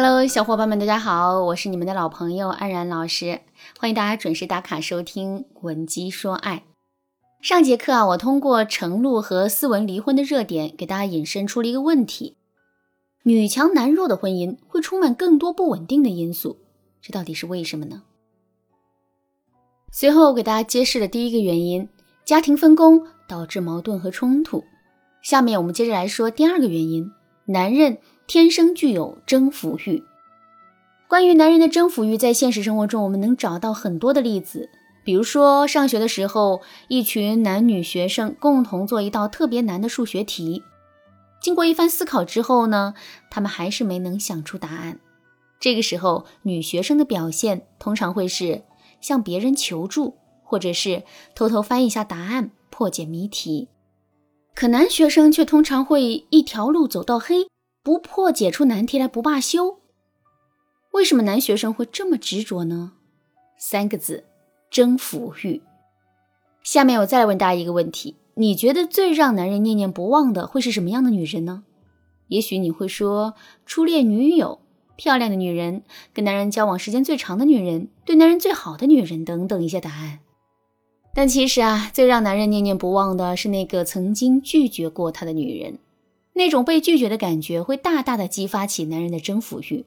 Hello，小伙伴们，大家好，我是你们的老朋友安然老师，欢迎大家准时打卡收听《文姬说爱》。上节课啊，我通过程璐和思文离婚的热点，给大家引申出了一个问题：女强男弱的婚姻会充满更多不稳定的因素，这到底是为什么呢？随后我给大家揭示了第一个原因：家庭分工导致矛盾和冲突。下面我们接着来说第二个原因：男人。天生具有征服欲。关于男人的征服欲，在现实生活中我们能找到很多的例子。比如说，上学的时候，一群男女学生共同做一道特别难的数学题，经过一番思考之后呢，他们还是没能想出答案。这个时候，女学生的表现通常会是向别人求助，或者是偷偷翻一下答案，破解谜题。可男学生却通常会一条路走到黑。不破解出难题来不罢休，为什么男学生会这么执着呢？三个字：征服欲。下面我再来问大家一个问题：你觉得最让男人念念不忘的会是什么样的女人呢？也许你会说初恋女友、漂亮的女人、跟男人交往时间最长的女人、对男人最好的女人等等一些答案。但其实啊，最让男人念念不忘的是那个曾经拒绝过他的女人。那种被拒绝的感觉会大大的激发起男人的征服欲，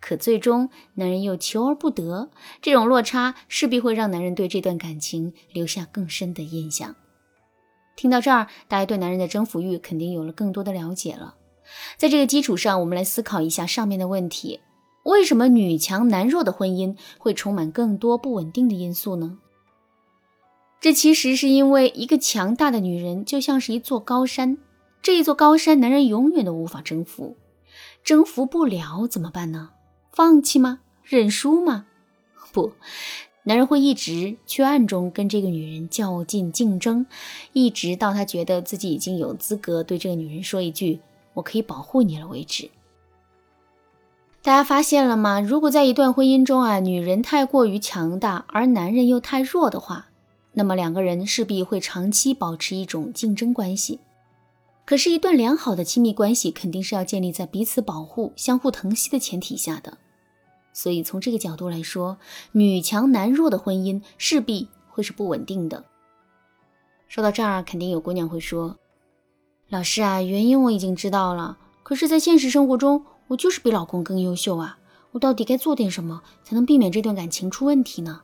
可最终男人又求而不得，这种落差势必会让男人对这段感情留下更深的印象。听到这儿，大家对男人的征服欲肯定有了更多的了解了。在这个基础上，我们来思考一下上面的问题：为什么女强男弱的婚姻会充满更多不稳定的因素呢？这其实是因为一个强大的女人就像是一座高山。这一座高山，男人永远都无法征服，征服不了怎么办呢？放弃吗？认输吗？不，男人会一直去暗中跟这个女人较劲竞争，一直到他觉得自己已经有资格对这个女人说一句“我可以保护你了”为止。大家发现了吗？如果在一段婚姻中啊，女人太过于强大，而男人又太弱的话，那么两个人势必会长期保持一种竞争关系。可是，一段良好的亲密关系肯定是要建立在彼此保护、相互疼惜的前提下的。所以，从这个角度来说，女强男弱的婚姻势必会是不稳定的。说到这儿，肯定有姑娘会说：“老师啊，原因我已经知道了，可是，在现实生活中，我就是比老公更优秀啊！我到底该做点什么，才能避免这段感情出问题呢？”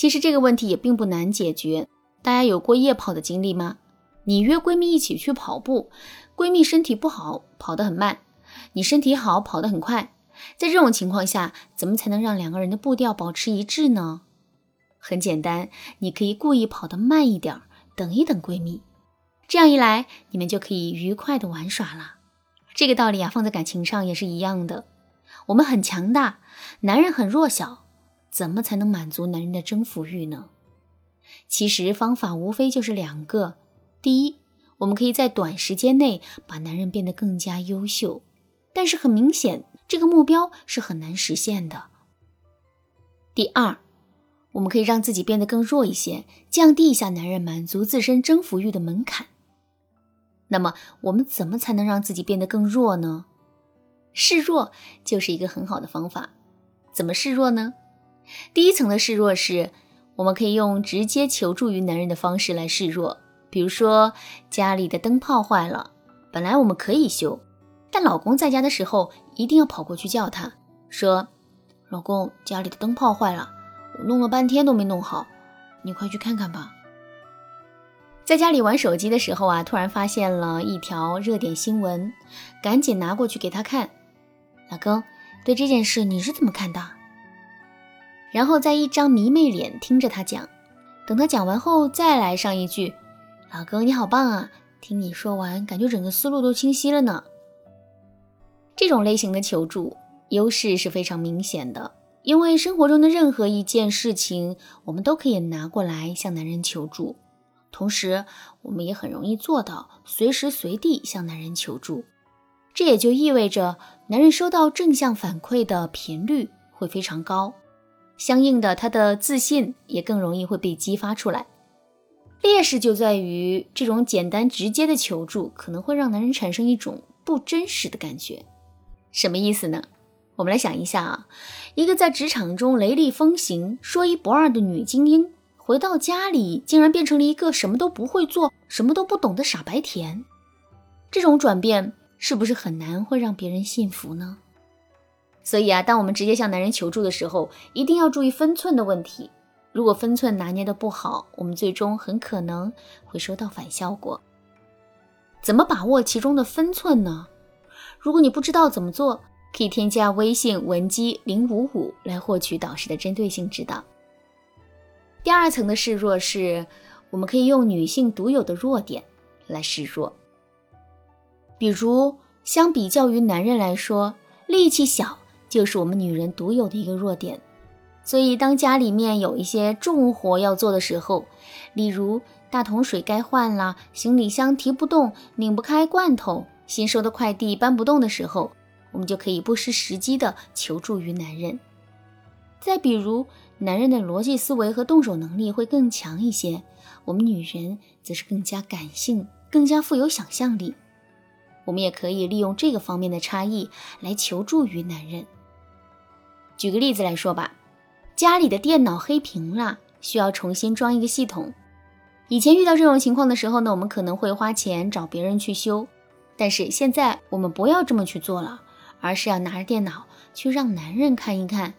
其实，这个问题也并不难解决。大家有过夜跑的经历吗？你约闺蜜一起去跑步，闺蜜身体不好，跑得很慢；你身体好，跑得很快。在这种情况下，怎么才能让两个人的步调保持一致呢？很简单，你可以故意跑得慢一点，等一等闺蜜。这样一来，你们就可以愉快的玩耍了。这个道理啊，放在感情上也是一样的。我们很强大，男人很弱小，怎么才能满足男人的征服欲呢？其实方法无非就是两个。第一，我们可以在短时间内把男人变得更加优秀，但是很明显，这个目标是很难实现的。第二，我们可以让自己变得更弱一些，降低一下男人满足自身征服欲的门槛。那么，我们怎么才能让自己变得更弱呢？示弱就是一个很好的方法。怎么示弱呢？第一层的示弱是，我们可以用直接求助于男人的方式来示弱。比如说家里的灯泡坏了，本来我们可以修，但老公在家的时候一定要跑过去叫他，说：“老公，家里的灯泡坏了，我弄了半天都没弄好，你快去看看吧。”在家里玩手机的时候啊，突然发现了一条热点新闻，赶紧拿过去给他看。老公，对这件事你是怎么看的？然后再一张迷妹脸听着他讲，等他讲完后再来上一句。老公你好棒啊！听你说完，感觉整个思路都清晰了呢。这种类型的求助优势是非常明显的，因为生活中的任何一件事情，我们都可以拿过来向男人求助，同时我们也很容易做到随时随地向男人求助。这也就意味着，男人收到正向反馈的频率会非常高，相应的，他的自信也更容易会被激发出来。劣势就在于这种简单直接的求助可能会让男人产生一种不真实的感觉。什么意思呢？我们来想一下啊，一个在职场中雷厉风行、说一不二的女精英，回到家里竟然变成了一个什么都不会做、什么都不懂的傻白甜，这种转变是不是很难会让别人信服呢？所以啊，当我们直接向男人求助的时候，一定要注意分寸的问题。如果分寸拿捏的不好，我们最终很可能会收到反效果。怎么把握其中的分寸呢？如果你不知道怎么做，可以添加微信文姬零五五来获取导师的针对性指导。第二层的示弱是，我们可以用女性独有的弱点来示弱，比如相比较于男人来说，力气小。就是我们女人独有的一个弱点，所以当家里面有一些重活要做的时候，例如大桶水该换了，行李箱提不动、拧不开罐头，新收的快递搬不动的时候，我们就可以不失时机的求助于男人。再比如，男人的逻辑思维和动手能力会更强一些，我们女人则是更加感性、更加富有想象力，我们也可以利用这个方面的差异来求助于男人。举个例子来说吧，家里的电脑黑屏了，需要重新装一个系统。以前遇到这种情况的时候呢，我们可能会花钱找别人去修，但是现在我们不要这么去做了，而是要拿着电脑去让男人看一看。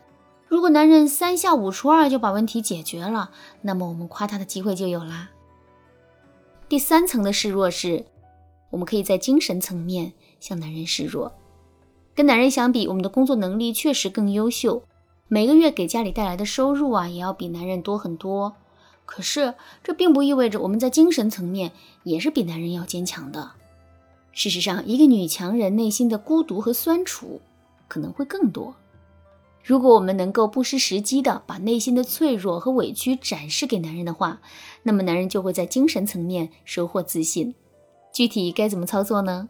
如果男人三下五除二就把问题解决了，那么我们夸他的机会就有啦。第三层的示弱是，我们可以在精神层面向男人示弱。跟男人相比，我们的工作能力确实更优秀，每个月给家里带来的收入啊，也要比男人多很多。可是，这并不意味着我们在精神层面也是比男人要坚强的。事实上，一个女强人内心的孤独和酸楚可能会更多。如果我们能够不失时机的把内心的脆弱和委屈展示给男人的话，那么男人就会在精神层面收获自信。具体该怎么操作呢？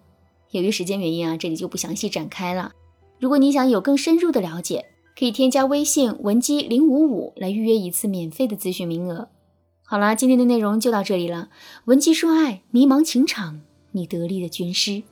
由于时间原因啊，这里就不详细展开了。如果你想有更深入的了解，可以添加微信文姬零五五来预约一次免费的咨询名额。好啦，今天的内容就到这里了。文姬说爱，迷茫情场，你得力的军师。